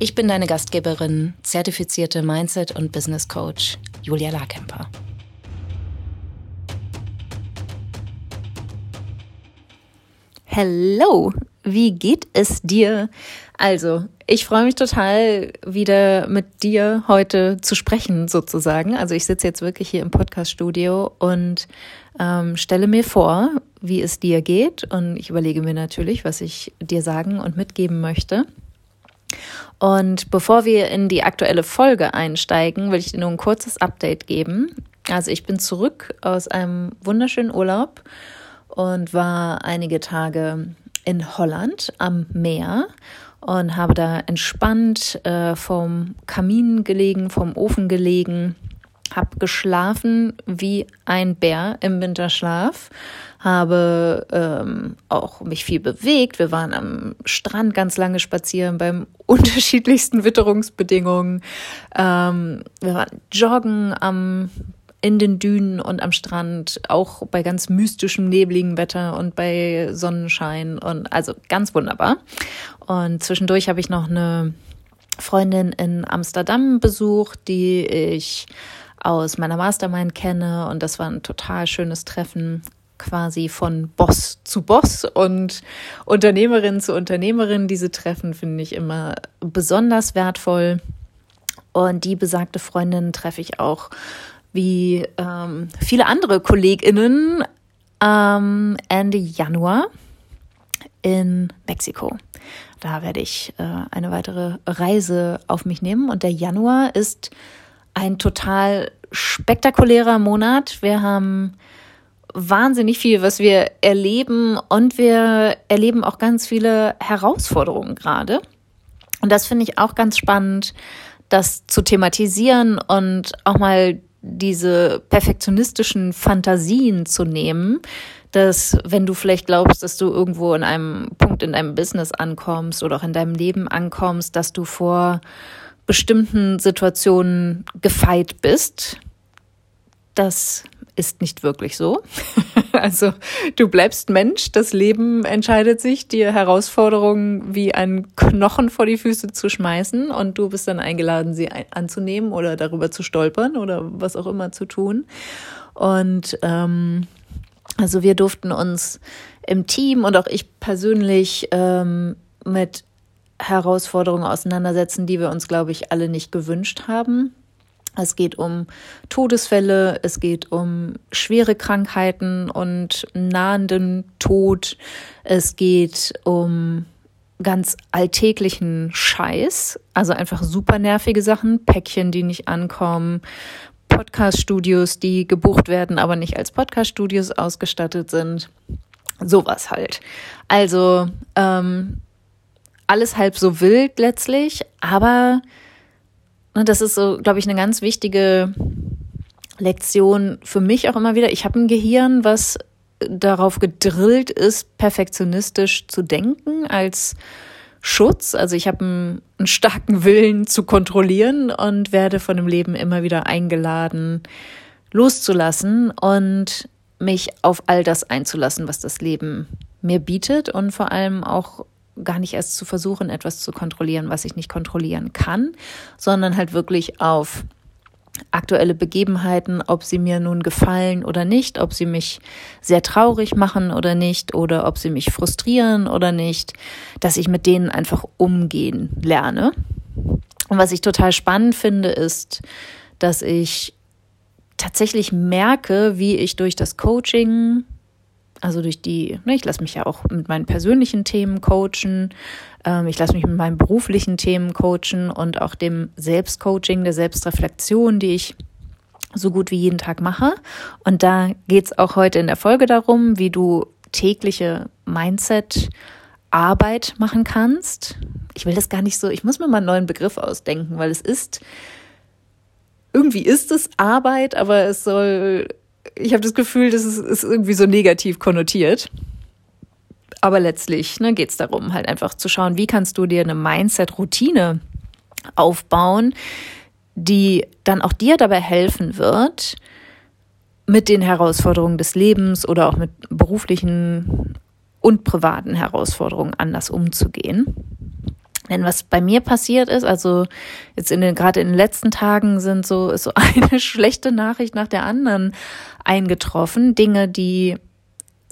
Ich bin deine Gastgeberin, zertifizierte Mindset- und Business Coach Julia Larkemper. Hallo, wie geht es dir? Also, ich freue mich total, wieder mit dir heute zu sprechen, sozusagen. Also, ich sitze jetzt wirklich hier im Podcast-Studio und ähm, stelle mir vor, wie es dir geht. Und ich überlege mir natürlich, was ich dir sagen und mitgeben möchte. Und bevor wir in die aktuelle Folge einsteigen, will ich dir nur ein kurzes Update geben. Also ich bin zurück aus einem wunderschönen Urlaub und war einige Tage in Holland am Meer und habe da entspannt äh, vom Kamin gelegen, vom Ofen gelegen habe geschlafen wie ein Bär im Winterschlaf, habe ähm, auch mich viel bewegt. Wir waren am Strand ganz lange spazieren beim unterschiedlichsten Witterungsbedingungen. Ähm, wir waren joggen am in den Dünen und am Strand, auch bei ganz mystischem, nebligen Wetter und bei Sonnenschein und also ganz wunderbar. Und zwischendurch habe ich noch eine Freundin in Amsterdam besucht, die ich aus meiner Mastermind kenne und das war ein total schönes Treffen quasi von Boss zu Boss und Unternehmerin zu Unternehmerin. Diese Treffen finde ich immer besonders wertvoll. Und die besagte Freundin treffe ich auch wie ähm, viele andere KollegInnen ähm, Ende Januar in Mexiko. Da werde ich äh, eine weitere Reise auf mich nehmen. Und der Januar ist ein total spektakulärer Monat. Wir haben wahnsinnig viel, was wir erleben und wir erleben auch ganz viele Herausforderungen gerade. Und das finde ich auch ganz spannend, das zu thematisieren und auch mal diese perfektionistischen Fantasien zu nehmen, dass wenn du vielleicht glaubst, dass du irgendwo in einem Punkt in deinem Business ankommst oder auch in deinem Leben ankommst, dass du vor bestimmten Situationen gefeit bist. Das ist nicht wirklich so. Also du bleibst Mensch, das Leben entscheidet sich, dir Herausforderungen wie einen Knochen vor die Füße zu schmeißen und du bist dann eingeladen, sie anzunehmen oder darüber zu stolpern oder was auch immer zu tun. Und ähm, also wir durften uns im Team und auch ich persönlich ähm, mit Herausforderungen auseinandersetzen, die wir uns, glaube ich, alle nicht gewünscht haben. Es geht um Todesfälle, es geht um schwere Krankheiten und nahenden Tod. Es geht um ganz alltäglichen Scheiß, also einfach super nervige Sachen, Päckchen, die nicht ankommen, Podcast-Studios, die gebucht werden, aber nicht als Podcast-Studios ausgestattet sind. Sowas halt. Also ähm, alles halb so wild letztlich, aber das ist so, glaube ich, eine ganz wichtige Lektion für mich auch immer wieder. Ich habe ein Gehirn, was darauf gedrillt ist, perfektionistisch zu denken als Schutz. Also ich habe einen, einen, starken Willen zu kontrollieren und werde von dem Leben immer wieder eingeladen, loszulassen und mich auf all das einzulassen, was das Leben mir bietet und vor allem auch gar nicht erst zu versuchen, etwas zu kontrollieren, was ich nicht kontrollieren kann, sondern halt wirklich auf aktuelle Begebenheiten, ob sie mir nun gefallen oder nicht, ob sie mich sehr traurig machen oder nicht, oder ob sie mich frustrieren oder nicht, dass ich mit denen einfach umgehen lerne. Und was ich total spannend finde, ist, dass ich tatsächlich merke, wie ich durch das Coaching also durch die, ne, ich lasse mich ja auch mit meinen persönlichen Themen coachen, ähm, ich lasse mich mit meinen beruflichen Themen coachen und auch dem Selbstcoaching, der Selbstreflexion, die ich so gut wie jeden Tag mache. Und da geht's auch heute in der Folge darum, wie du tägliche Mindset Arbeit machen kannst. Ich will das gar nicht so, ich muss mir mal einen neuen Begriff ausdenken, weil es ist, irgendwie ist es Arbeit, aber es soll, ich habe das Gefühl, das ist, ist irgendwie so negativ konnotiert. Aber letztlich ne, geht es darum, halt einfach zu schauen, wie kannst du dir eine Mindset-Routine aufbauen, die dann auch dir dabei helfen wird, mit den Herausforderungen des Lebens oder auch mit beruflichen und privaten Herausforderungen anders umzugehen. Denn was bei mir passiert ist, also jetzt in den, gerade in den letzten Tagen sind so, ist so eine schlechte Nachricht nach der anderen eingetroffen. Dinge, die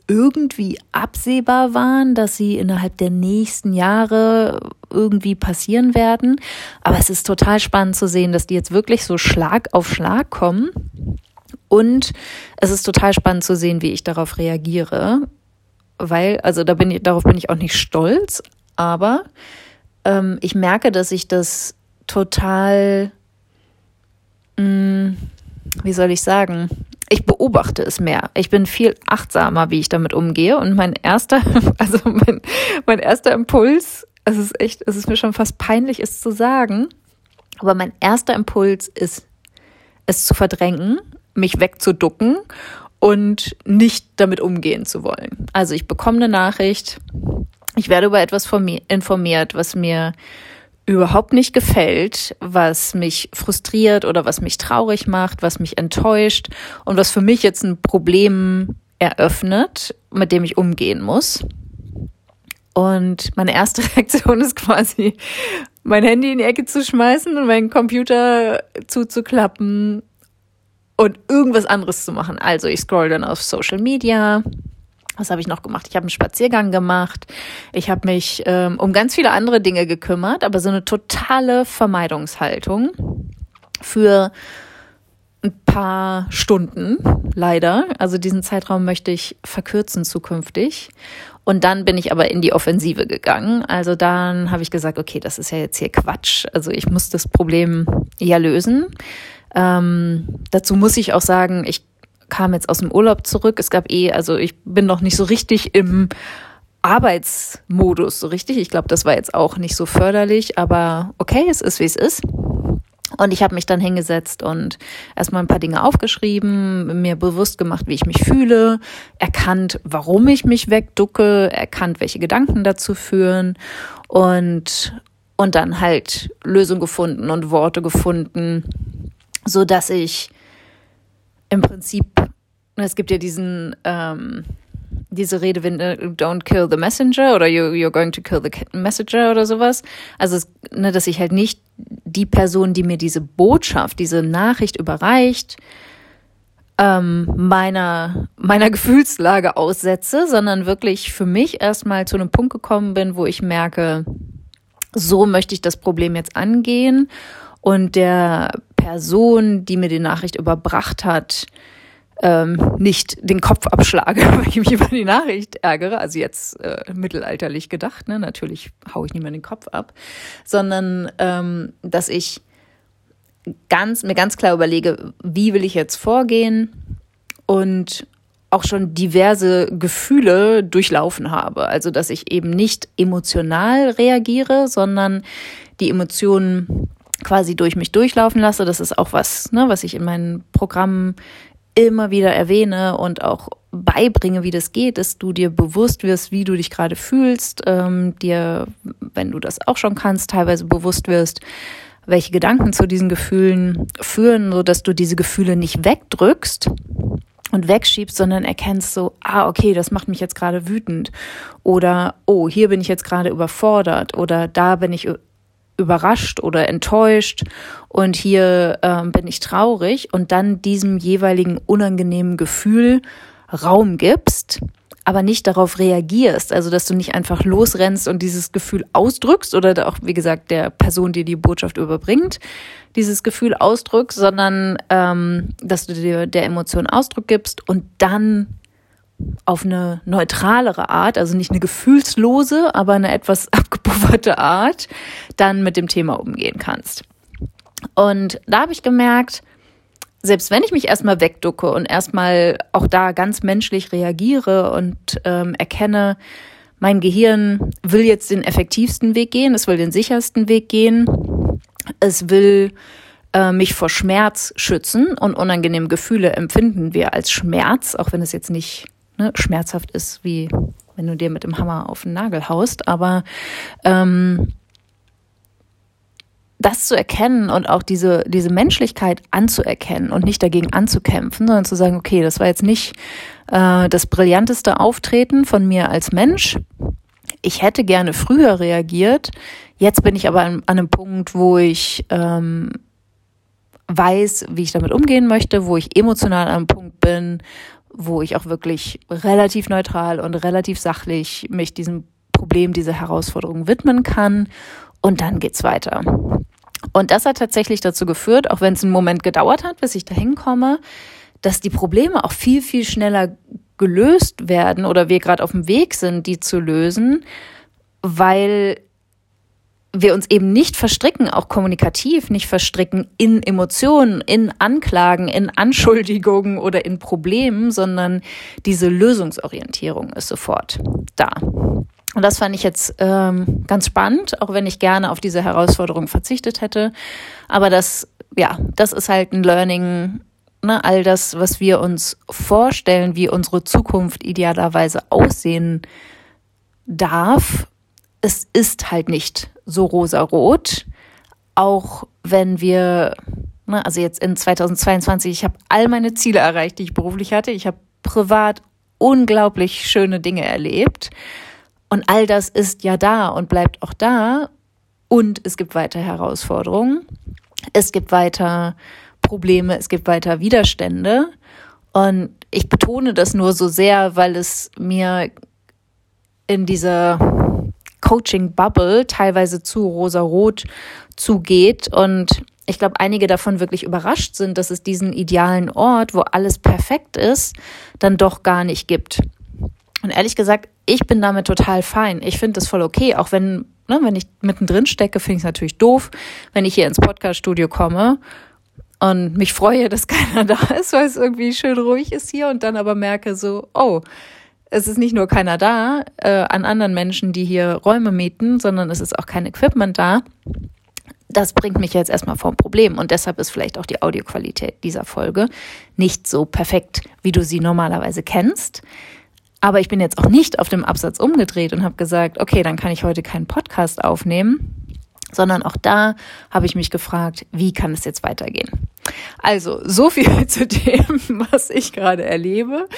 irgendwie absehbar waren, dass sie innerhalb der nächsten Jahre irgendwie passieren werden. Aber es ist total spannend zu sehen, dass die jetzt wirklich so Schlag auf Schlag kommen. Und es ist total spannend zu sehen, wie ich darauf reagiere. Weil, also da bin ich, darauf bin ich auch nicht stolz, aber ähm, ich merke, dass ich das total, mh, mm, wie soll ich sagen, ich beobachte es mehr. Ich bin viel achtsamer, wie ich damit umgehe. Und mein erster, also mein, mein erster Impuls, es ist echt, es ist mir schon fast peinlich, es zu sagen, aber mein erster Impuls ist, es zu verdrängen, mich wegzuducken und nicht damit umgehen zu wollen. Also ich bekomme eine Nachricht, ich werde über etwas informiert, was mir überhaupt nicht gefällt, was mich frustriert oder was mich traurig macht, was mich enttäuscht und was für mich jetzt ein Problem eröffnet, mit dem ich umgehen muss. Und meine erste Reaktion ist quasi, mein Handy in die Ecke zu schmeißen und meinen Computer zuzuklappen und irgendwas anderes zu machen. Also ich scroll dann auf Social Media, was habe ich noch gemacht? Ich habe einen Spaziergang gemacht. Ich habe mich ähm, um ganz viele andere Dinge gekümmert, aber so eine totale Vermeidungshaltung für ein paar Stunden, leider. Also diesen Zeitraum möchte ich verkürzen zukünftig. Und dann bin ich aber in die Offensive gegangen. Also dann habe ich gesagt, okay, das ist ja jetzt hier Quatsch. Also ich muss das Problem ja lösen. Ähm, dazu muss ich auch sagen, ich kam jetzt aus dem Urlaub zurück. Es gab eh, also ich bin noch nicht so richtig im Arbeitsmodus, so richtig. Ich glaube, das war jetzt auch nicht so förderlich, aber okay, es ist, wie es ist. Und ich habe mich dann hingesetzt und erstmal ein paar Dinge aufgeschrieben, mir bewusst gemacht, wie ich mich fühle, erkannt, warum ich mich wegducke, erkannt, welche Gedanken dazu führen und, und dann halt Lösungen gefunden und Worte gefunden, so dass ich im Prinzip, es gibt ja diesen, ähm, diese Rede, wenn äh, don't kill the messenger oder you, you're going to kill the messenger oder sowas. Also, ne, dass ich halt nicht die Person, die mir diese Botschaft, diese Nachricht überreicht, ähm, meiner, meiner Gefühlslage aussetze, sondern wirklich für mich erstmal zu einem Punkt gekommen bin, wo ich merke, so möchte ich das Problem jetzt angehen und der Person, die mir die Nachricht überbracht hat, ähm, nicht den Kopf abschlage, weil ich mich über die Nachricht ärgere, also jetzt äh, mittelalterlich gedacht, ne? natürlich haue ich nicht mehr den Kopf ab, sondern ähm, dass ich ganz, mir ganz klar überlege, wie will ich jetzt vorgehen und auch schon diverse Gefühle durchlaufen habe. Also dass ich eben nicht emotional reagiere, sondern die Emotionen quasi durch mich durchlaufen lasse. Das ist auch was, ne, was ich in meinen Programmen immer wieder erwähne und auch beibringe, wie das geht, dass du dir bewusst wirst, wie du dich gerade fühlst, ähm, dir, wenn du das auch schon kannst, teilweise bewusst wirst, welche Gedanken zu diesen Gefühlen führen, so dass du diese Gefühle nicht wegdrückst und wegschiebst, sondern erkennst so, ah, okay, das macht mich jetzt gerade wütend. Oder oh, hier bin ich jetzt gerade überfordert. Oder da bin ich überrascht oder enttäuscht und hier ähm, bin ich traurig und dann diesem jeweiligen unangenehmen Gefühl Raum gibst, aber nicht darauf reagierst, also dass du nicht einfach losrennst und dieses Gefühl ausdrückst oder auch, wie gesagt, der Person, die die Botschaft überbringt, dieses Gefühl ausdrückst, sondern ähm, dass du dir der Emotion Ausdruck gibst und dann auf eine neutralere Art, also nicht eine gefühlslose, aber eine etwas abgepufferte Art, dann mit dem Thema umgehen kannst. Und da habe ich gemerkt, selbst wenn ich mich erstmal wegducke und erstmal auch da ganz menschlich reagiere und ähm, erkenne, mein Gehirn will jetzt den effektivsten Weg gehen, es will den sichersten Weg gehen, es will äh, mich vor Schmerz schützen und unangenehme Gefühle empfinden wir als Schmerz, auch wenn es jetzt nicht ne, schmerzhaft ist, wie wenn du dir mit dem Hammer auf den Nagel haust, aber ähm, das zu erkennen und auch diese, diese Menschlichkeit anzuerkennen und nicht dagegen anzukämpfen, sondern zu sagen, okay, das war jetzt nicht äh, das brillanteste Auftreten von mir als Mensch. Ich hätte gerne früher reagiert. Jetzt bin ich aber an, an einem Punkt, wo ich ähm, weiß, wie ich damit umgehen möchte, wo ich emotional an einem Punkt bin, wo ich auch wirklich relativ neutral und relativ sachlich mich diesem Problem, dieser Herausforderung widmen kann. Und dann geht's weiter. Und das hat tatsächlich dazu geführt, auch wenn es einen Moment gedauert hat, bis ich dahin komme, dass die Probleme auch viel, viel schneller gelöst werden oder wir gerade auf dem Weg sind, die zu lösen, weil wir uns eben nicht verstricken, auch kommunikativ nicht verstricken in Emotionen, in Anklagen, in Anschuldigungen oder in Problemen, sondern diese Lösungsorientierung ist sofort da. Und das fand ich jetzt ähm, ganz spannend, auch wenn ich gerne auf diese Herausforderung verzichtet hätte. Aber das, ja, das ist halt ein Learning, ne? all das, was wir uns vorstellen, wie unsere Zukunft idealerweise aussehen darf, es ist halt nicht so rosarot, auch wenn wir, ne, also jetzt in 2022, ich habe all meine Ziele erreicht, die ich beruflich hatte. Ich habe privat unglaublich schöne Dinge erlebt. Und all das ist ja da und bleibt auch da. Und es gibt weiter Herausforderungen. Es gibt weiter Probleme. Es gibt weiter Widerstände. Und ich betone das nur so sehr, weil es mir in dieser Coaching-Bubble teilweise zu rosarot zugeht und ich glaube, einige davon wirklich überrascht sind, dass es diesen idealen Ort, wo alles perfekt ist, dann doch gar nicht gibt. Und ehrlich gesagt, ich bin damit total fein. Ich finde das voll okay, auch wenn, ne, wenn ich mittendrin stecke, finde ich es natürlich doof, wenn ich hier ins Podcast-Studio komme und mich freue, dass keiner da ist, weil es irgendwie schön ruhig ist hier und dann aber merke so, oh, es ist nicht nur keiner da äh, an anderen Menschen, die hier Räume mieten, sondern es ist auch kein Equipment da. Das bringt mich jetzt erstmal vor ein Problem und deshalb ist vielleicht auch die Audioqualität dieser Folge nicht so perfekt, wie du sie normalerweise kennst. Aber ich bin jetzt auch nicht auf dem Absatz umgedreht und habe gesagt, okay, dann kann ich heute keinen Podcast aufnehmen, sondern auch da habe ich mich gefragt, wie kann es jetzt weitergehen? Also, so viel zu dem, was ich gerade erlebe.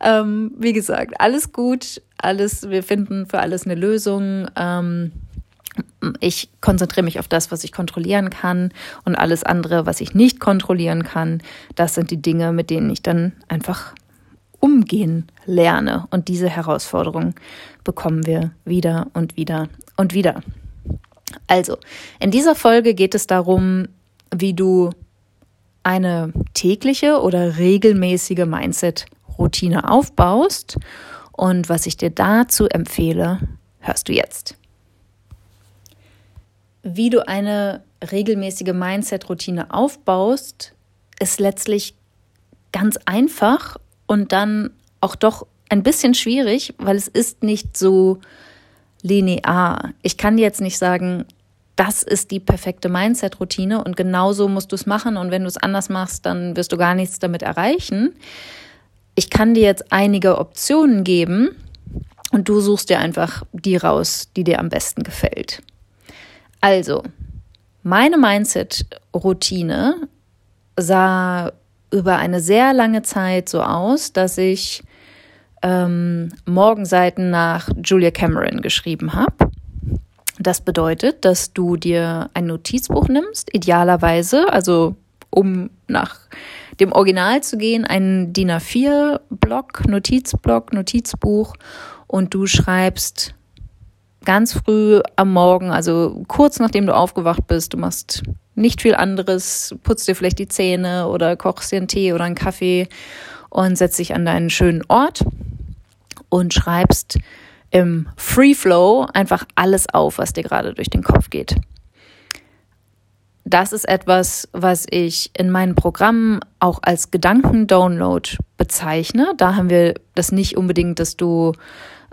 Ähm, wie gesagt, alles gut, alles, wir finden für alles eine Lösung. Ähm, ich konzentriere mich auf das, was ich kontrollieren kann und alles andere, was ich nicht kontrollieren kann, das sind die Dinge, mit denen ich dann einfach umgehen lerne. Und diese Herausforderung bekommen wir wieder und wieder und wieder. Also, in dieser Folge geht es darum, wie du eine tägliche oder regelmäßige Mindset-Routine aufbaust. Und was ich dir dazu empfehle, hörst du jetzt. Wie du eine regelmäßige Mindset-Routine aufbaust, ist letztlich ganz einfach und dann auch doch ein bisschen schwierig, weil es ist nicht so linear. Ich kann dir jetzt nicht sagen, das ist die perfekte Mindset-Routine und genauso musst du es machen und wenn du es anders machst, dann wirst du gar nichts damit erreichen. Ich kann dir jetzt einige Optionen geben und du suchst dir einfach die raus, die dir am besten gefällt. Also, meine Mindset-Routine sah über eine sehr lange Zeit so aus, dass ich ähm, Morgenseiten nach Julia Cameron geschrieben habe. Das bedeutet, dass du dir ein Notizbuch nimmst, idealerweise, also um nach dem Original zu gehen, einen DIN A4-Block, Notizblock, Notizbuch und du schreibst ganz früh am Morgen, also kurz nachdem du aufgewacht bist, du machst nicht viel anderes, putzt dir vielleicht die Zähne oder kochst dir einen Tee oder einen Kaffee und setzt dich an deinen schönen Ort und schreibst im Free Flow einfach alles auf, was dir gerade durch den Kopf geht. Das ist etwas, was ich in meinen Programmen auch als Gedankendownload bezeichne. Da haben wir das nicht unbedingt, dass du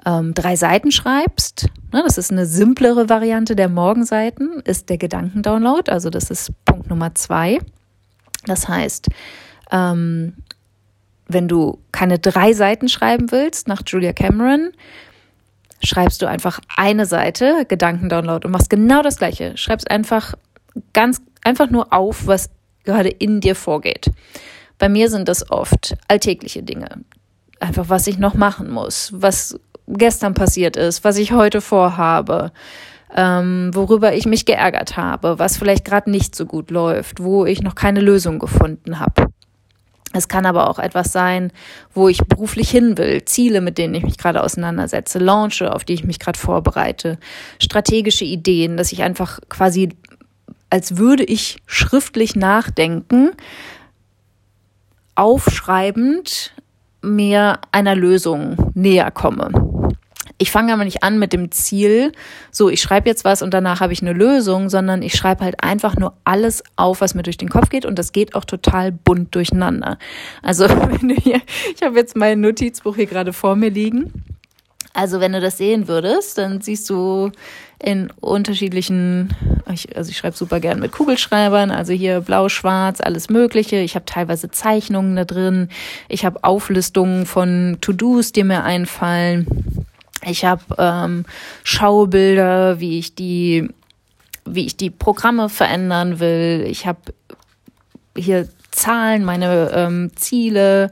ähm, drei Seiten schreibst, ne, das ist eine simplere Variante der Morgenseiten, ist der Gedankendownload, also das ist Punkt Nummer zwei. Das heißt, ähm, wenn du keine drei Seiten schreiben willst nach Julia Cameron, schreibst du einfach eine Seite Gedankendownload und machst genau das gleiche. Schreibst einfach ganz einfach nur auf, was gerade in dir vorgeht. Bei mir sind das oft alltägliche Dinge. Einfach, was ich noch machen muss, was gestern passiert ist, was ich heute vorhabe, ähm, worüber ich mich geärgert habe, was vielleicht gerade nicht so gut läuft, wo ich noch keine Lösung gefunden habe. Es kann aber auch etwas sein, wo ich beruflich hin will, Ziele, mit denen ich mich gerade auseinandersetze, Launche, auf die ich mich gerade vorbereite, strategische Ideen, dass ich einfach quasi, als würde ich schriftlich nachdenken, aufschreibend mir einer Lösung näher komme. Ich fange aber nicht an mit dem Ziel, so ich schreibe jetzt was und danach habe ich eine Lösung, sondern ich schreibe halt einfach nur alles auf, was mir durch den Kopf geht und das geht auch total bunt durcheinander. Also wenn du hier, ich habe jetzt mein Notizbuch hier gerade vor mir liegen. Also wenn du das sehen würdest, dann siehst du in unterschiedlichen, ich, also ich schreibe super gern mit Kugelschreibern, also hier blau, schwarz, alles Mögliche. Ich habe teilweise Zeichnungen da drin. Ich habe Auflistungen von To-Dos, die mir einfallen. Ich habe ähm, Schaubilder, wie ich die, wie ich die Programme verändern will. Ich habe hier Zahlen, meine ähm, Ziele,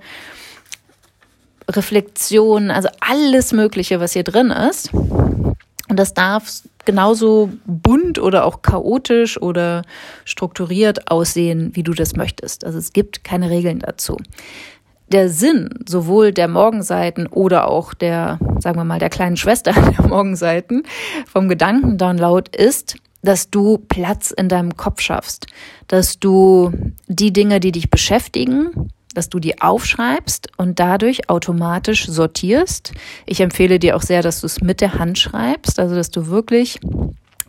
Reflexionen, also alles Mögliche, was hier drin ist. Und das darf genauso bunt oder auch chaotisch oder strukturiert aussehen, wie du das möchtest. Also es gibt keine Regeln dazu der Sinn sowohl der Morgenseiten oder auch der, sagen wir mal, der kleinen Schwester der Morgenseiten vom Gedankendownload ist, dass du Platz in deinem Kopf schaffst, dass du die Dinge, die dich beschäftigen, dass du die aufschreibst und dadurch automatisch sortierst. Ich empfehle dir auch sehr, dass du es mit der Hand schreibst, also dass du wirklich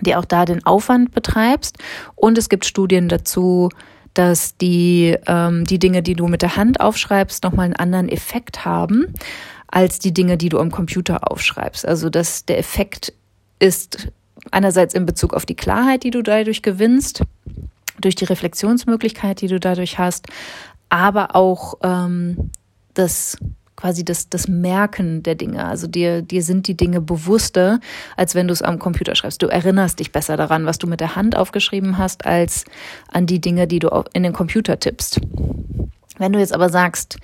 dir auch da den Aufwand betreibst. Und es gibt Studien dazu, dass die, ähm, die Dinge, die du mit der Hand aufschreibst, nochmal einen anderen Effekt haben als die Dinge, die du am Computer aufschreibst. Also dass der Effekt ist einerseits in Bezug auf die Klarheit, die du dadurch gewinnst, durch die Reflexionsmöglichkeit, die du dadurch hast, aber auch ähm, das quasi das, das Merken der Dinge. Also dir, dir sind die Dinge bewusster, als wenn du es am Computer schreibst. Du erinnerst dich besser daran, was du mit der Hand aufgeschrieben hast, als an die Dinge, die du in den Computer tippst. Wenn du jetzt aber sagst,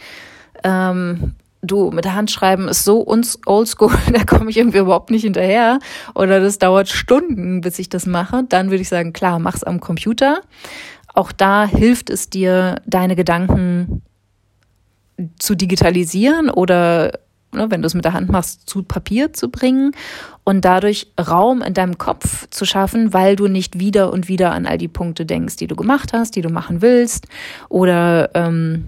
ähm, du, mit der Hand schreiben ist so oldschool, da komme ich irgendwie überhaupt nicht hinterher oder das dauert Stunden, bis ich das mache, dann würde ich sagen, klar, mach's am Computer. Auch da hilft es dir, deine Gedanken zu digitalisieren oder ne, wenn du es mit der Hand machst, zu Papier zu bringen und dadurch Raum in deinem Kopf zu schaffen, weil du nicht wieder und wieder an all die Punkte denkst, die du gemacht hast, die du machen willst oder ähm,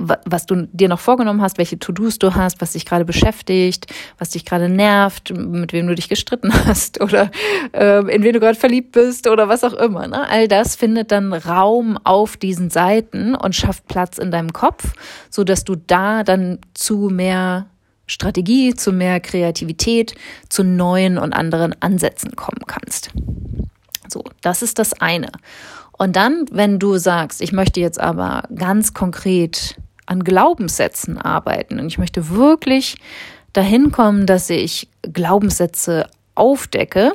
was du dir noch vorgenommen hast, welche To-Dos du hast, was dich gerade beschäftigt, was dich gerade nervt, mit wem du dich gestritten hast oder äh, in wen du gerade verliebt bist oder was auch immer. Ne? All das findet dann Raum auf diesen Seiten und schafft Platz in deinem Kopf, so dass du da dann zu mehr Strategie, zu mehr Kreativität, zu neuen und anderen Ansätzen kommen kannst. So, das ist das eine. Und dann, wenn du sagst, ich möchte jetzt aber ganz konkret an Glaubenssätzen arbeiten. Und ich möchte wirklich dahin kommen, dass ich Glaubenssätze aufdecke.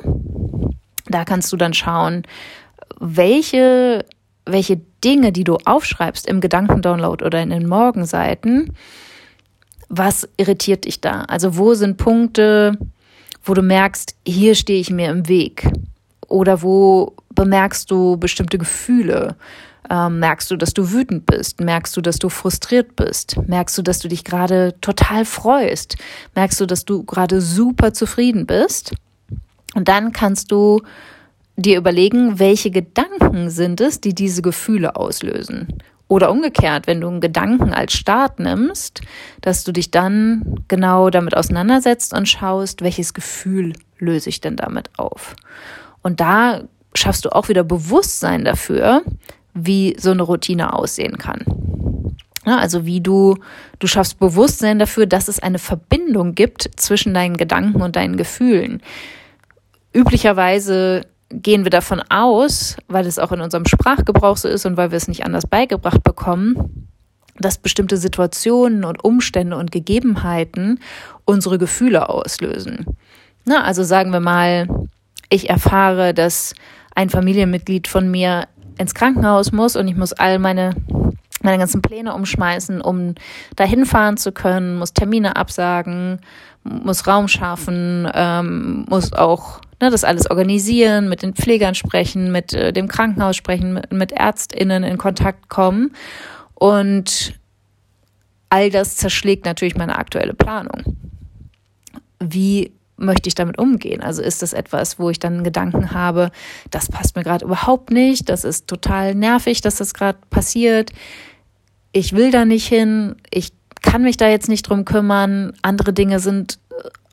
Da kannst du dann schauen, welche, welche Dinge, die du aufschreibst im Gedankendownload oder in den Morgenseiten, was irritiert dich da? Also wo sind Punkte, wo du merkst, hier stehe ich mir im Weg? Oder wo bemerkst du bestimmte Gefühle? Ähm, merkst du, dass du wütend bist? Merkst du, dass du frustriert bist? Merkst du, dass du dich gerade total freust? Merkst du, dass du gerade super zufrieden bist? Und dann kannst du dir überlegen, welche Gedanken sind es, die diese Gefühle auslösen. Oder umgekehrt, wenn du einen Gedanken als Start nimmst, dass du dich dann genau damit auseinandersetzt und schaust, welches Gefühl löse ich denn damit auf. Und da schaffst du auch wieder Bewusstsein dafür, wie so eine Routine aussehen kann. Ja, also wie du, du schaffst Bewusstsein dafür, dass es eine Verbindung gibt zwischen deinen Gedanken und deinen Gefühlen. Üblicherweise gehen wir davon aus, weil es auch in unserem Sprachgebrauch so ist und weil wir es nicht anders beigebracht bekommen, dass bestimmte Situationen und Umstände und Gegebenheiten unsere Gefühle auslösen. Na, also sagen wir mal, ich erfahre, dass ein Familienmitglied von mir ins Krankenhaus muss und ich muss all meine meine ganzen Pläne umschmeißen, um dahin fahren zu können, muss Termine absagen, muss Raum schaffen, ähm, muss auch ne, das alles organisieren, mit den Pflegern sprechen, mit äh, dem Krankenhaus sprechen, mit, mit ÄrztInnen in Kontakt kommen. Und all das zerschlägt natürlich meine aktuelle Planung. Wie möchte ich damit umgehen? Also ist das etwas, wo ich dann Gedanken habe, das passt mir gerade überhaupt nicht, das ist total nervig, dass das gerade passiert ich will da nicht hin, ich kann mich da jetzt nicht drum kümmern, andere Dinge sind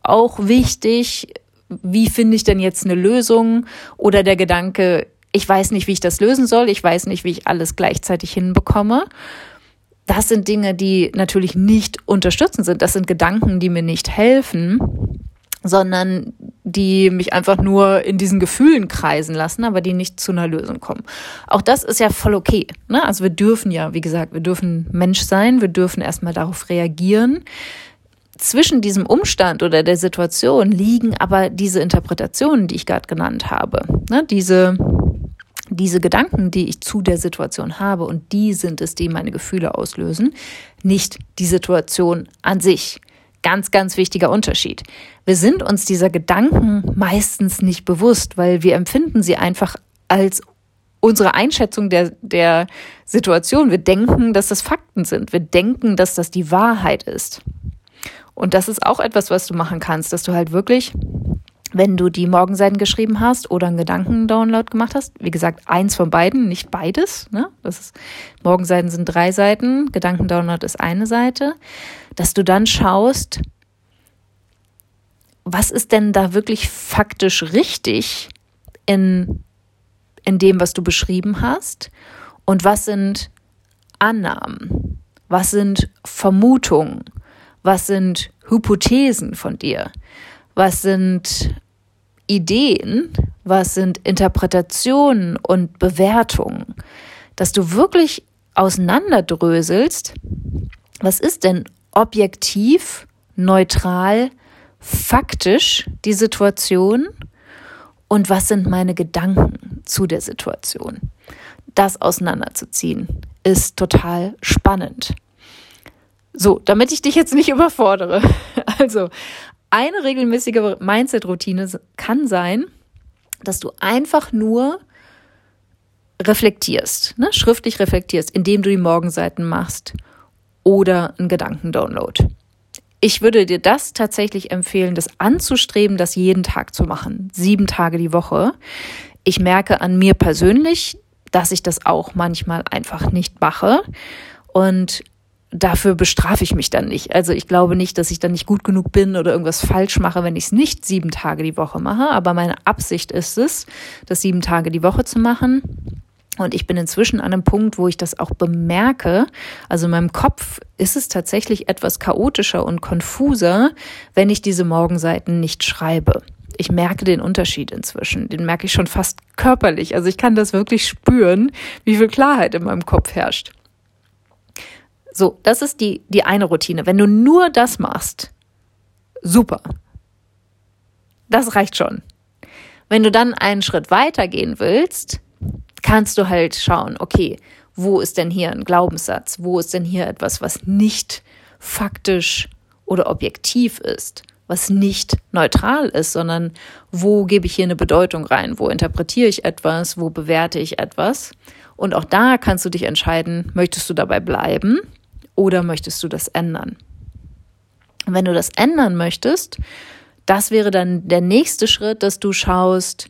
auch wichtig. Wie finde ich denn jetzt eine Lösung? Oder der Gedanke, ich weiß nicht, wie ich das lösen soll, ich weiß nicht, wie ich alles gleichzeitig hinbekomme. Das sind Dinge, die natürlich nicht unterstützend sind. Das sind Gedanken, die mir nicht helfen sondern die mich einfach nur in diesen Gefühlen kreisen lassen, aber die nicht zu einer Lösung kommen. Auch das ist ja voll okay. Ne? Also wir dürfen ja, wie gesagt, wir dürfen Mensch sein, wir dürfen erstmal darauf reagieren. Zwischen diesem Umstand oder der Situation liegen aber diese Interpretationen, die ich gerade genannt habe. Ne? Diese, diese Gedanken, die ich zu der Situation habe und die sind es, die meine Gefühle auslösen, nicht die Situation an sich. Ganz, ganz wichtiger Unterschied. Wir sind uns dieser Gedanken meistens nicht bewusst, weil wir empfinden sie einfach als unsere Einschätzung der, der Situation. Wir denken, dass das Fakten sind. Wir denken, dass das die Wahrheit ist. Und das ist auch etwas, was du machen kannst, dass du halt wirklich wenn du die Morgenseiten geschrieben hast oder einen Gedankendownload gemacht hast, wie gesagt, eins von beiden, nicht beides. Ne? Das ist, Morgenseiten sind drei Seiten, Gedankendownload ist eine Seite, dass du dann schaust, was ist denn da wirklich faktisch richtig in, in dem, was du beschrieben hast und was sind Annahmen, was sind Vermutungen, was sind Hypothesen von dir, was sind Ideen, was sind Interpretationen und Bewertungen, dass du wirklich auseinanderdröselst, was ist denn objektiv, neutral, faktisch die Situation und was sind meine Gedanken zu der Situation. Das auseinanderzuziehen ist total spannend. So, damit ich dich jetzt nicht überfordere. Also, eine regelmäßige Mindset-Routine kann sein, dass du einfach nur reflektierst, ne? schriftlich reflektierst, indem du die Morgenseiten machst oder einen Gedankendownload. Ich würde dir das tatsächlich empfehlen, das anzustreben, das jeden Tag zu machen, sieben Tage die Woche. Ich merke an mir persönlich, dass ich das auch manchmal einfach nicht mache. Und dafür bestrafe ich mich dann nicht. Also ich glaube nicht, dass ich dann nicht gut genug bin oder irgendwas falsch mache, wenn ich es nicht sieben Tage die Woche mache. Aber meine Absicht ist es, das sieben Tage die Woche zu machen. Und ich bin inzwischen an einem Punkt, wo ich das auch bemerke. Also in meinem Kopf ist es tatsächlich etwas chaotischer und konfuser, wenn ich diese Morgenseiten nicht schreibe. Ich merke den Unterschied inzwischen. Den merke ich schon fast körperlich. Also ich kann das wirklich spüren, wie viel Klarheit in meinem Kopf herrscht. So, das ist die, die eine Routine. Wenn du nur das machst, super. Das reicht schon. Wenn du dann einen Schritt weiter gehen willst, kannst du halt schauen, okay, wo ist denn hier ein Glaubenssatz? Wo ist denn hier etwas, was nicht faktisch oder objektiv ist? was nicht neutral ist, sondern wo gebe ich hier eine Bedeutung rein, wo interpretiere ich etwas, wo bewerte ich etwas. Und auch da kannst du dich entscheiden, möchtest du dabei bleiben oder möchtest du das ändern? wenn du das ändern möchtest, das wäre dann der nächste Schritt, dass du schaust,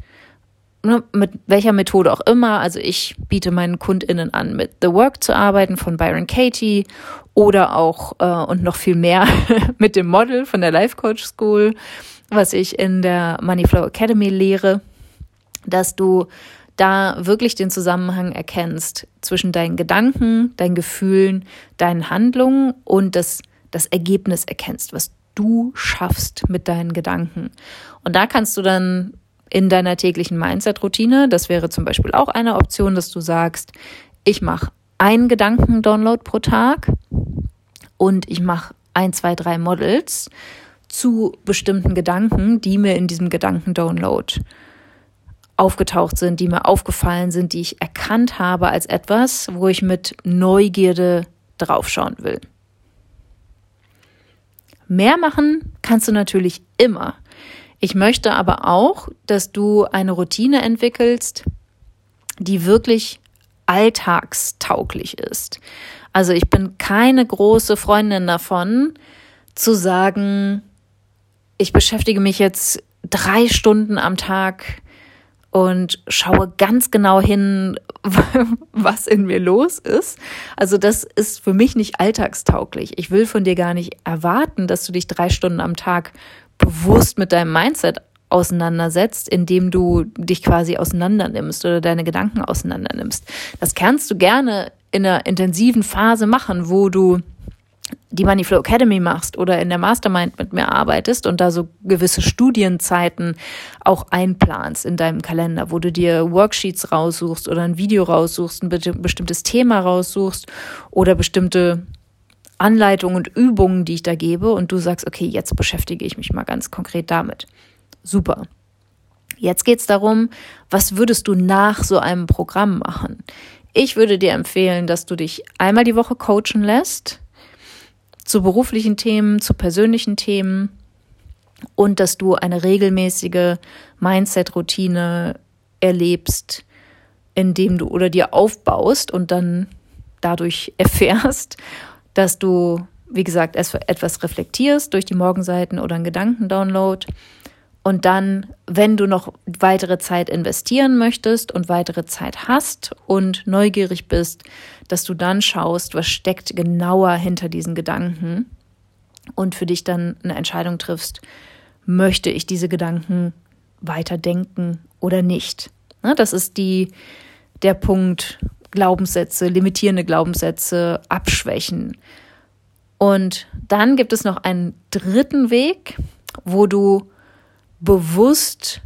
ne, mit welcher Methode auch immer. Also ich biete meinen KundInnen an, mit The Work zu arbeiten von Byron Katie oder auch äh, und noch viel mehr mit dem Model von der Life Coach School, was ich in der Moneyflow Academy lehre, dass du da wirklich den Zusammenhang erkennst zwischen deinen Gedanken, deinen Gefühlen, deinen Handlungen und das, das Ergebnis erkennst, was du schaffst mit deinen Gedanken. Und da kannst du dann in deiner täglichen Mindset-Routine, das wäre zum Beispiel auch eine Option, dass du sagst, ich mache einen Gedanken-Download pro Tag und ich mache ein, zwei, drei Models zu bestimmten Gedanken, die mir in diesem Gedanken-Download aufgetaucht sind, die mir aufgefallen sind, die ich erkannt habe als etwas, wo ich mit Neugierde draufschauen will. Mehr machen kannst du natürlich immer. Ich möchte aber auch, dass du eine Routine entwickelst, die wirklich alltagstauglich ist. Also ich bin keine große Freundin davon, zu sagen, ich beschäftige mich jetzt drei Stunden am Tag und schaue ganz genau hin, was in mir los ist. Also das ist für mich nicht alltagstauglich. Ich will von dir gar nicht erwarten, dass du dich drei Stunden am Tag bewusst mit deinem Mindset auseinandersetzt, indem du dich quasi auseinandernimmst oder deine Gedanken auseinandernimmst. Das kannst du gerne in einer intensiven Phase machen, wo du die Moneyflow Academy machst oder in der Mastermind mit mir arbeitest und da so gewisse Studienzeiten auch einplanst in deinem Kalender, wo du dir Worksheets raussuchst oder ein Video raussuchst, ein bestimmtes Thema raussuchst oder bestimmte Anleitungen und Übungen, die ich da gebe und du sagst, okay, jetzt beschäftige ich mich mal ganz konkret damit. Super. Jetzt geht es darum, was würdest du nach so einem Programm machen? Ich würde dir empfehlen, dass du dich einmal die Woche coachen lässt, zu beruflichen Themen, zu persönlichen Themen und dass du eine regelmäßige Mindset-Routine erlebst, indem du oder dir aufbaust und dann dadurch erfährst, dass du, wie gesagt, etwas reflektierst durch die Morgenseiten oder einen Gedankendownload und dann, wenn du noch weitere Zeit investieren möchtest und weitere Zeit hast und neugierig bist, dass du dann schaust, was steckt genauer hinter diesen Gedanken und für dich dann eine Entscheidung triffst, möchte ich diese Gedanken weiter denken oder nicht. Ne, das ist die, der Punkt Glaubenssätze, limitierende Glaubenssätze abschwächen. Und dann gibt es noch einen dritten Weg, wo du bewusst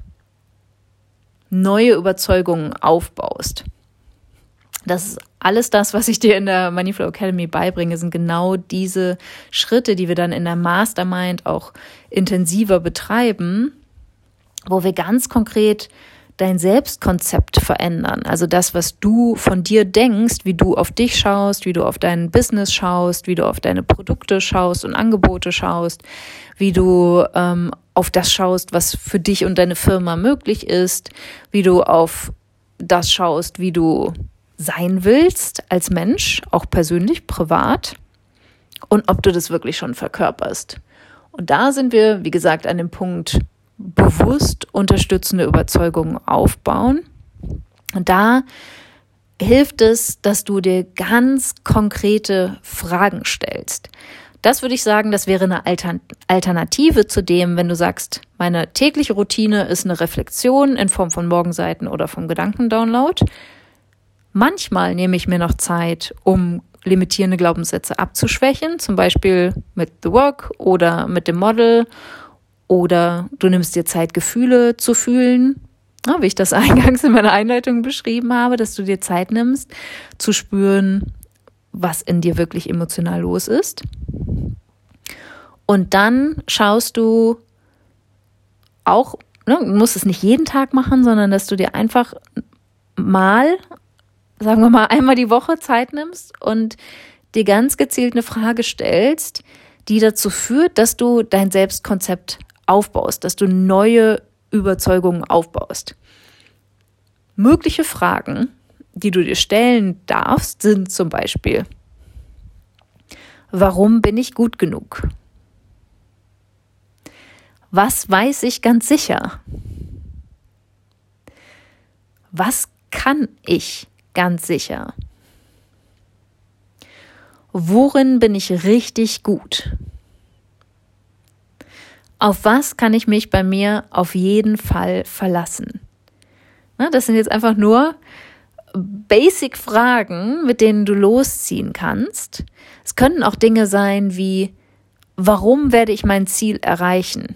neue Überzeugungen aufbaust. Das ist alles das, was ich dir in der Moneyflow Academy beibringe, sind genau diese Schritte, die wir dann in der Mastermind auch intensiver betreiben, wo wir ganz konkret dein Selbstkonzept verändern. Also das, was du von dir denkst, wie du auf dich schaust, wie du auf dein Business schaust, wie du auf deine Produkte schaust und Angebote schaust, wie du ähm, auf das schaust, was für dich und deine Firma möglich ist, wie du auf das schaust, wie du sein willst als Mensch, auch persönlich, privat und ob du das wirklich schon verkörperst. Und da sind wir, wie gesagt, an dem Punkt bewusst unterstützende Überzeugungen aufbauen. Und da hilft es, dass du dir ganz konkrete Fragen stellst. Das würde ich sagen, das wäre eine Alternative zu dem, wenn du sagst, meine tägliche Routine ist eine Reflexion in Form von Morgenseiten oder vom Gedankendownload. Manchmal nehme ich mir noch Zeit, um limitierende Glaubenssätze abzuschwächen, zum Beispiel mit The Work oder mit dem Model. Oder du nimmst dir Zeit, Gefühle zu fühlen, wie ich das eingangs in meiner Einleitung beschrieben habe, dass du dir Zeit nimmst, zu spüren, was in dir wirklich emotional los ist. Und dann schaust du auch, ne, du musst es nicht jeden Tag machen, sondern dass du dir einfach mal, sagen wir mal, einmal die Woche Zeit nimmst und dir ganz gezielt eine Frage stellst, die dazu führt, dass du dein Selbstkonzept aufbaust, dass du neue Überzeugungen aufbaust. Mögliche Fragen die du dir stellen darfst, sind zum Beispiel, warum bin ich gut genug? Was weiß ich ganz sicher? Was kann ich ganz sicher? Worin bin ich richtig gut? Auf was kann ich mich bei mir auf jeden Fall verlassen? Das sind jetzt einfach nur Basic-Fragen, mit denen du losziehen kannst. Es könnten auch Dinge sein wie, warum werde ich mein Ziel erreichen?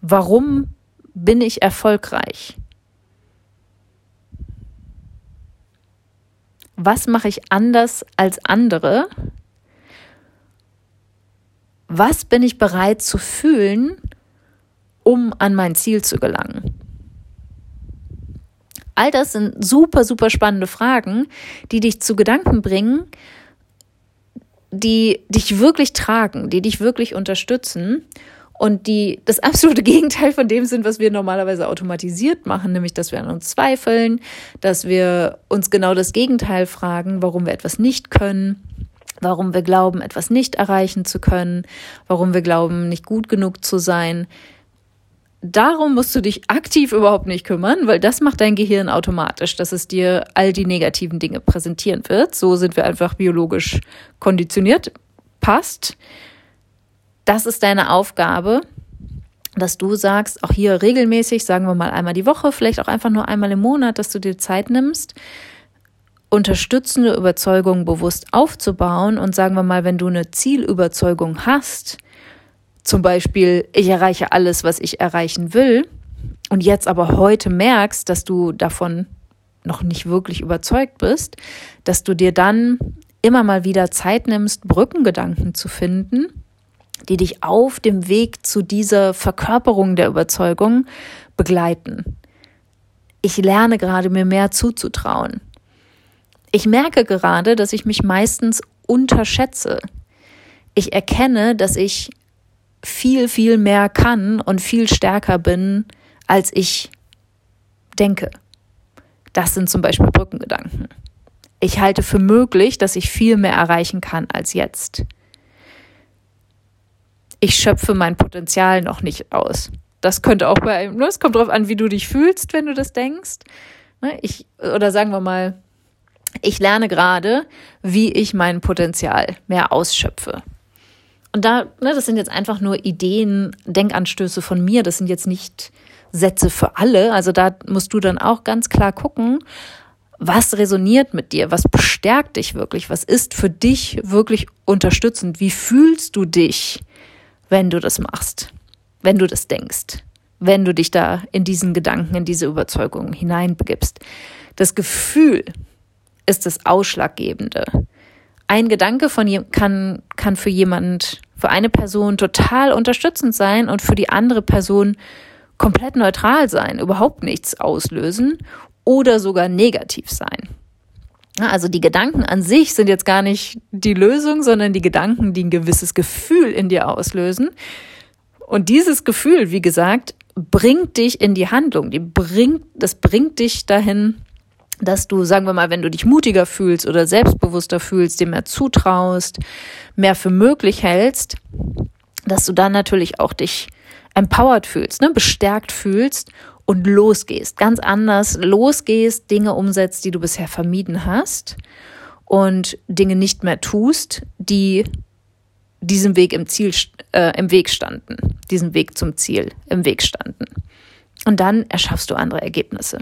Warum bin ich erfolgreich? Was mache ich anders als andere? Was bin ich bereit zu fühlen, um an mein Ziel zu gelangen? All das sind super, super spannende Fragen, die dich zu Gedanken bringen, die dich wirklich tragen, die dich wirklich unterstützen und die das absolute Gegenteil von dem sind, was wir normalerweise automatisiert machen, nämlich dass wir an uns zweifeln, dass wir uns genau das Gegenteil fragen, warum wir etwas nicht können, warum wir glauben, etwas nicht erreichen zu können, warum wir glauben, nicht gut genug zu sein. Darum musst du dich aktiv überhaupt nicht kümmern, weil das macht dein Gehirn automatisch, dass es dir all die negativen Dinge präsentieren wird. So sind wir einfach biologisch konditioniert. Passt. Das ist deine Aufgabe, dass du sagst, auch hier regelmäßig, sagen wir mal einmal die Woche, vielleicht auch einfach nur einmal im Monat, dass du dir Zeit nimmst, unterstützende Überzeugungen bewusst aufzubauen und sagen wir mal, wenn du eine Zielüberzeugung hast, zum Beispiel, ich erreiche alles, was ich erreichen will, und jetzt aber heute merkst, dass du davon noch nicht wirklich überzeugt bist, dass du dir dann immer mal wieder Zeit nimmst, Brückengedanken zu finden, die dich auf dem Weg zu dieser Verkörperung der Überzeugung begleiten. Ich lerne gerade, mir mehr zuzutrauen. Ich merke gerade, dass ich mich meistens unterschätze. Ich erkenne, dass ich viel, viel mehr kann und viel stärker bin, als ich denke. Das sind zum Beispiel Brückengedanken. Ich halte für möglich, dass ich viel mehr erreichen kann als jetzt ich schöpfe mein Potenzial noch nicht aus. Das könnte auch bei einem, ne, es kommt darauf an, wie du dich fühlst, wenn du das denkst. Ne, ich, oder sagen wir mal, ich lerne gerade, wie ich mein Potenzial mehr ausschöpfe. Und da, ne, das sind jetzt einfach nur Ideen, Denkanstöße von mir. Das sind jetzt nicht Sätze für alle. Also da musst du dann auch ganz klar gucken, was resoniert mit dir? Was bestärkt dich wirklich? Was ist für dich wirklich unterstützend? Wie fühlst du dich? Wenn du das machst, wenn du das denkst, wenn du dich da in diesen Gedanken, in diese Überzeugung hineinbegibst. Das Gefühl ist das Ausschlaggebende. Ein Gedanke von kann, kann für jemand, für eine Person total unterstützend sein und für die andere Person komplett neutral sein, überhaupt nichts auslösen oder sogar negativ sein. Also die Gedanken an sich sind jetzt gar nicht die Lösung, sondern die Gedanken, die ein gewisses Gefühl in dir auslösen. Und dieses Gefühl, wie gesagt, bringt dich in die Handlung. Die bringt, das bringt dich dahin, dass du, sagen wir mal, wenn du dich mutiger fühlst oder selbstbewusster fühlst, dir mehr zutraust, mehr für möglich hältst, dass du dann natürlich auch dich empowered fühlst, ne, bestärkt fühlst und losgehst, ganz anders losgehst, Dinge umsetzt, die du bisher vermieden hast und Dinge nicht mehr tust, die diesem Weg im Ziel äh, im Weg standen, diesem Weg zum Ziel im Weg standen. Und dann erschaffst du andere Ergebnisse.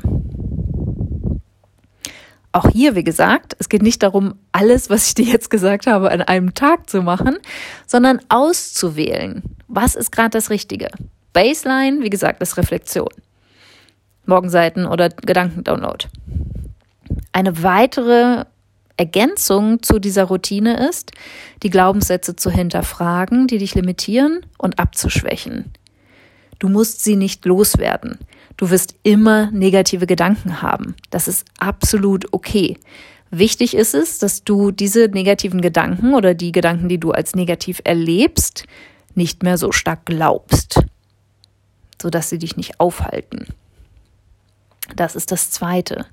Auch hier, wie gesagt, es geht nicht darum, alles, was ich dir jetzt gesagt habe, an einem Tag zu machen, sondern auszuwählen. Was ist gerade das Richtige? Baseline, wie gesagt, ist Reflexion. Morgenseiten oder Gedankendownload. Eine weitere Ergänzung zu dieser Routine ist, die Glaubenssätze zu hinterfragen, die dich limitieren und abzuschwächen. Du musst sie nicht loswerden. Du wirst immer negative Gedanken haben. Das ist absolut okay. Wichtig ist es, dass du diese negativen Gedanken oder die Gedanken, die du als negativ erlebst, nicht mehr so stark glaubst, sodass sie dich nicht aufhalten. Das ist das Zweite.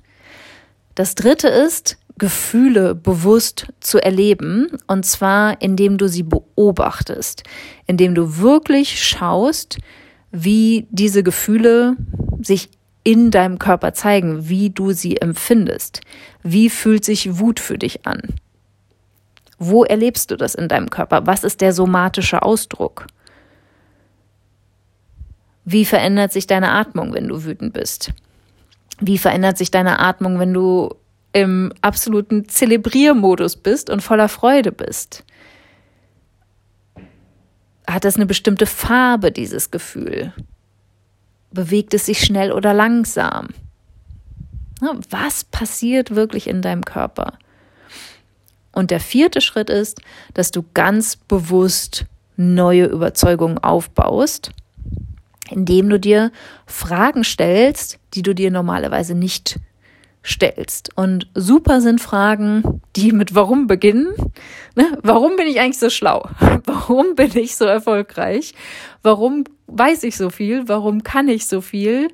Das Dritte ist, Gefühle bewusst zu erleben, und zwar indem du sie beobachtest, indem du wirklich schaust, wie diese Gefühle sich in deinem Körper zeigen, wie du sie empfindest. Wie fühlt sich Wut für dich an? Wo erlebst du das in deinem Körper? Was ist der somatische Ausdruck? Wie verändert sich deine Atmung, wenn du wütend bist? Wie verändert sich deine Atmung, wenn du im absoluten Zelebriermodus bist und voller Freude bist? Hat es eine bestimmte Farbe, dieses Gefühl? Bewegt es sich schnell oder langsam? Was passiert wirklich in deinem Körper? Und der vierte Schritt ist, dass du ganz bewusst neue Überzeugungen aufbaust, indem du dir Fragen stellst, die du dir normalerweise nicht stellst. Und super sind Fragen, die mit Warum beginnen. Ne? Warum bin ich eigentlich so schlau? Warum bin ich so erfolgreich? Warum weiß ich so viel? Warum kann ich so viel?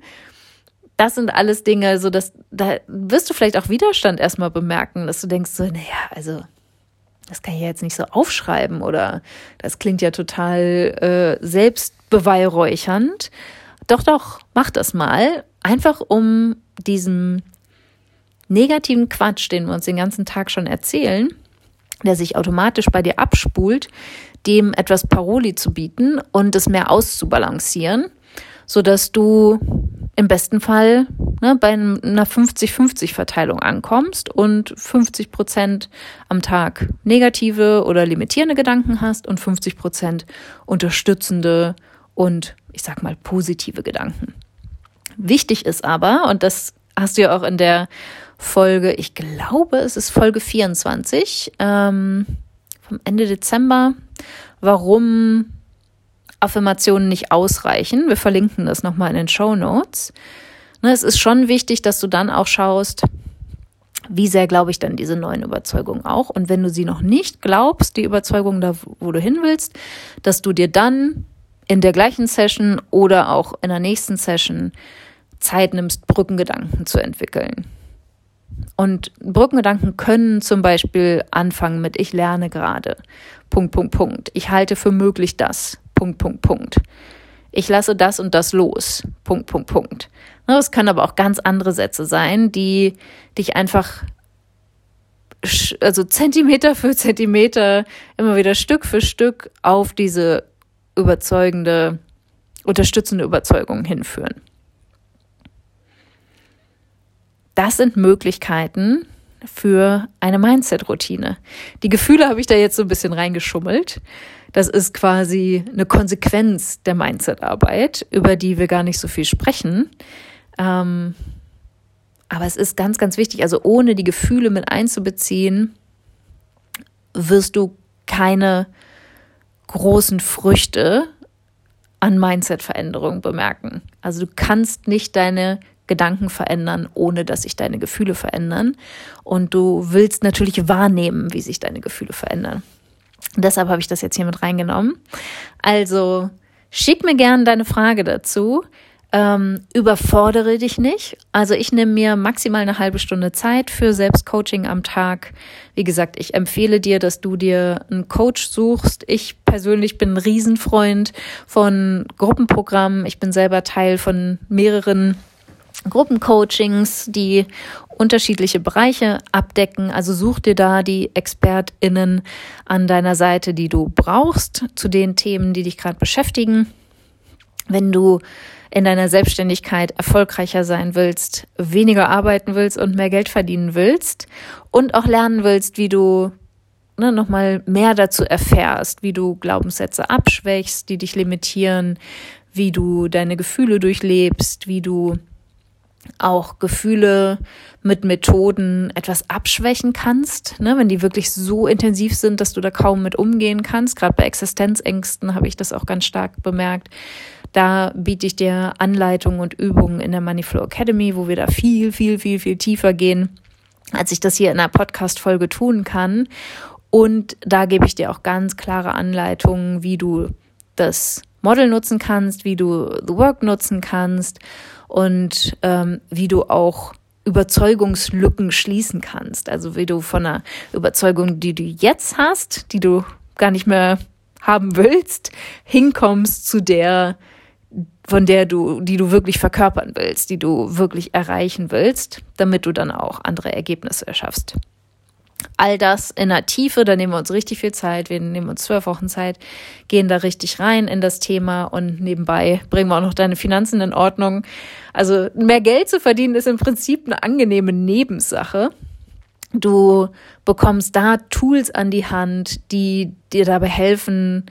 Das sind alles Dinge, so dass da wirst du vielleicht auch Widerstand erstmal bemerken, dass du denkst so, naja, also das kann ich ja jetzt nicht so aufschreiben oder das klingt ja total äh, selbstbeweihräuchernd. Doch, doch, mach das mal. Einfach um diesem negativen Quatsch, den wir uns den ganzen Tag schon erzählen, der sich automatisch bei dir abspult, dem etwas Paroli zu bieten und es mehr auszubalancieren, sodass du im besten Fall ne, bei einer 50-50-Verteilung ankommst und 50 Prozent am Tag negative oder limitierende Gedanken hast und 50 Prozent unterstützende und ich sag mal positive Gedanken. Wichtig ist aber, und das hast du ja auch in der Folge, ich glaube, es ist Folge 24 ähm, vom Ende Dezember, warum Affirmationen nicht ausreichen. Wir verlinken das nochmal in den Show Notes. Ne, es ist schon wichtig, dass du dann auch schaust, wie sehr glaube ich dann diese neuen Überzeugungen auch. Und wenn du sie noch nicht glaubst, die Überzeugung da, wo du hin willst, dass du dir dann in der gleichen Session oder auch in der nächsten Session Zeit nimmst, Brückengedanken zu entwickeln. Und Brückengedanken können zum Beispiel anfangen mit Ich lerne gerade. Punkt, Punkt, Punkt. Ich halte für möglich das. Punkt, Punkt, Punkt. Ich lasse das und das los. Punkt, Punkt, Punkt. Es können aber auch ganz andere Sätze sein, die dich einfach also Zentimeter für Zentimeter immer wieder Stück für Stück auf diese überzeugende, unterstützende Überzeugung hinführen. Das sind Möglichkeiten für eine Mindset-Routine. Die Gefühle habe ich da jetzt so ein bisschen reingeschummelt. Das ist quasi eine Konsequenz der Mindset-Arbeit, über die wir gar nicht so viel sprechen. Ähm, aber es ist ganz, ganz wichtig. Also ohne die Gefühle mit einzubeziehen, wirst du keine großen Früchte an Mindset-Veränderungen bemerken. Also du kannst nicht deine Gedanken verändern, ohne dass sich deine Gefühle verändern. Und du willst natürlich wahrnehmen, wie sich deine Gefühle verändern. Deshalb habe ich das jetzt hier mit reingenommen. Also schick mir gerne deine Frage dazu. Ähm, überfordere dich nicht. Also ich nehme mir maximal eine halbe Stunde Zeit für Selbstcoaching am Tag. Wie gesagt, ich empfehle dir, dass du dir einen Coach suchst. Ich persönlich bin ein Riesenfreund von Gruppenprogrammen. Ich bin selber Teil von mehreren Gruppencoachings, die unterschiedliche Bereiche abdecken. Also such dir da die ExpertInnen an deiner Seite, die du brauchst zu den Themen, die dich gerade beschäftigen. Wenn du in deiner Selbstständigkeit erfolgreicher sein willst, weniger arbeiten willst und mehr Geld verdienen willst und auch lernen willst, wie du ne, nochmal mehr dazu erfährst, wie du Glaubenssätze abschwächst, die dich limitieren, wie du deine Gefühle durchlebst, wie du auch Gefühle mit Methoden etwas abschwächen kannst, ne, wenn die wirklich so intensiv sind, dass du da kaum mit umgehen kannst. Gerade bei Existenzängsten habe ich das auch ganz stark bemerkt. Da biete ich dir Anleitungen und Übungen in der Moneyflow Academy, wo wir da viel, viel, viel, viel tiefer gehen, als ich das hier in einer Podcast-Folge tun kann. Und da gebe ich dir auch ganz klare Anleitungen, wie du das Model nutzen kannst, wie du The Work nutzen kannst und ähm, wie du auch Überzeugungslücken schließen kannst. Also wie du von einer Überzeugung, die du jetzt hast, die du gar nicht mehr haben willst, hinkommst zu der, von der du, die du wirklich verkörpern willst, die du wirklich erreichen willst, damit du dann auch andere Ergebnisse erschaffst. All das in der Tiefe, da nehmen wir uns richtig viel Zeit, wir nehmen uns zwölf Wochen Zeit, gehen da richtig rein in das Thema und nebenbei bringen wir auch noch deine Finanzen in Ordnung. Also mehr Geld zu verdienen ist im Prinzip eine angenehme Nebensache. Du bekommst da Tools an die Hand, die dir dabei helfen,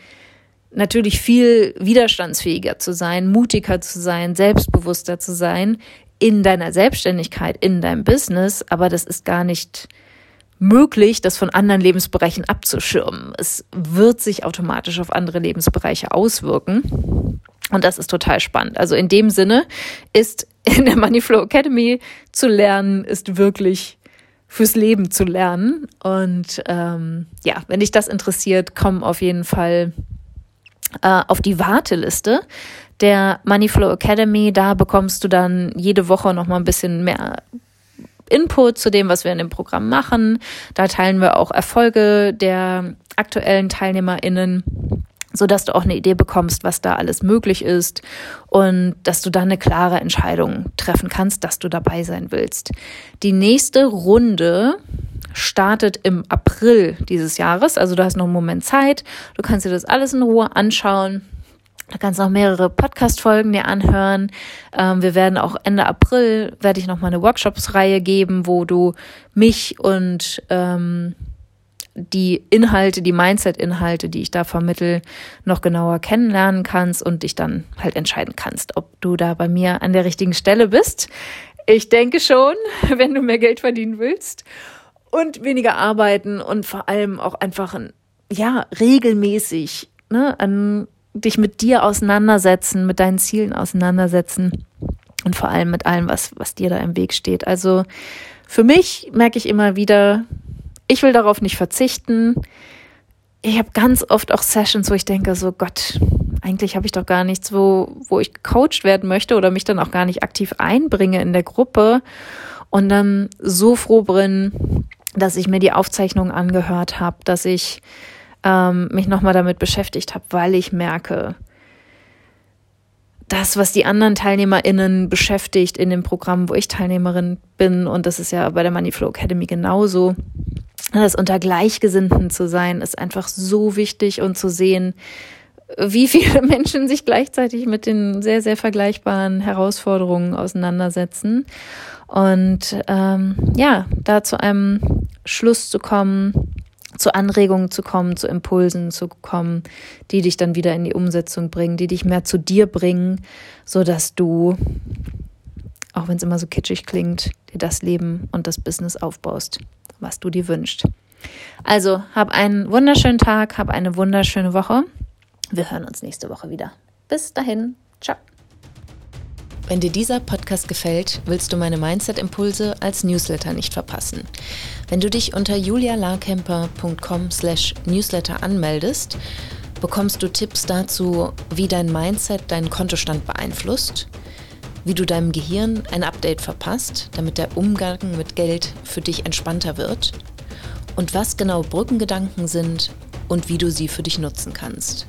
natürlich viel widerstandsfähiger zu sein, mutiger zu sein, selbstbewusster zu sein in deiner Selbstständigkeit, in deinem Business. Aber das ist gar nicht möglich, das von anderen Lebensbereichen abzuschirmen. Es wird sich automatisch auf andere Lebensbereiche auswirken. Und das ist total spannend. Also in dem Sinne ist in der Moneyflow Academy zu lernen, ist wirklich fürs Leben zu lernen. Und ähm, ja, wenn dich das interessiert, komm auf jeden Fall äh, auf die Warteliste der Moneyflow Academy. Da bekommst du dann jede Woche noch mal ein bisschen mehr Input zu dem, was wir in dem Programm machen. Da teilen wir auch Erfolge der aktuellen TeilnehmerInnen so dass du auch eine Idee bekommst, was da alles möglich ist und dass du dann eine klare Entscheidung treffen kannst, dass du dabei sein willst. Die nächste Runde startet im April dieses Jahres, also du hast noch einen Moment Zeit, du kannst dir das alles in Ruhe anschauen. Du kannst auch mehrere Podcast-Folgen dir anhören. Ähm, wir werden auch Ende April, werde ich nochmal eine Workshops-Reihe geben, wo du mich und ähm, die Inhalte, die Mindset-Inhalte, die ich da vermittel, noch genauer kennenlernen kannst und dich dann halt entscheiden kannst, ob du da bei mir an der richtigen Stelle bist. Ich denke schon, wenn du mehr Geld verdienen willst und weniger arbeiten und vor allem auch einfach, ja, regelmäßig, ne, an dich mit dir auseinandersetzen, mit deinen Zielen auseinandersetzen und vor allem mit allem, was, was dir da im Weg steht. Also für mich merke ich immer wieder, ich will darauf nicht verzichten. Ich habe ganz oft auch Sessions, wo ich denke, so Gott, eigentlich habe ich doch gar nichts, wo, wo ich gecoacht werden möchte oder mich dann auch gar nicht aktiv einbringe in der Gruppe und dann so froh bin, dass ich mir die Aufzeichnung angehört habe, dass ich ähm, mich nochmal damit beschäftigt habe, weil ich merke, das, was die anderen TeilnehmerInnen beschäftigt in dem Programm, wo ich Teilnehmerin bin, und das ist ja bei der Moneyflow Academy genauso, das unter Gleichgesinnten zu sein, ist einfach so wichtig und zu sehen, wie viele Menschen sich gleichzeitig mit den sehr, sehr vergleichbaren Herausforderungen auseinandersetzen. Und ähm, ja, da zu einem Schluss zu kommen, zu Anregungen zu kommen, zu Impulsen zu kommen, die dich dann wieder in die Umsetzung bringen, die dich mehr zu dir bringen, so dass du, auch wenn es immer so kitschig klingt, dir das Leben und das Business aufbaust was du dir wünschst. Also, hab einen wunderschönen Tag, hab eine wunderschöne Woche. Wir hören uns nächste Woche wieder. Bis dahin, ciao. Wenn dir dieser Podcast gefällt, willst du meine Mindset-Impulse als Newsletter nicht verpassen. Wenn du dich unter julialarkemper.com slash newsletter anmeldest, bekommst du Tipps dazu, wie dein Mindset deinen Kontostand beeinflusst – wie du deinem Gehirn ein Update verpasst, damit der Umgang mit Geld für dich entspannter wird und was genau Brückengedanken sind und wie du sie für dich nutzen kannst.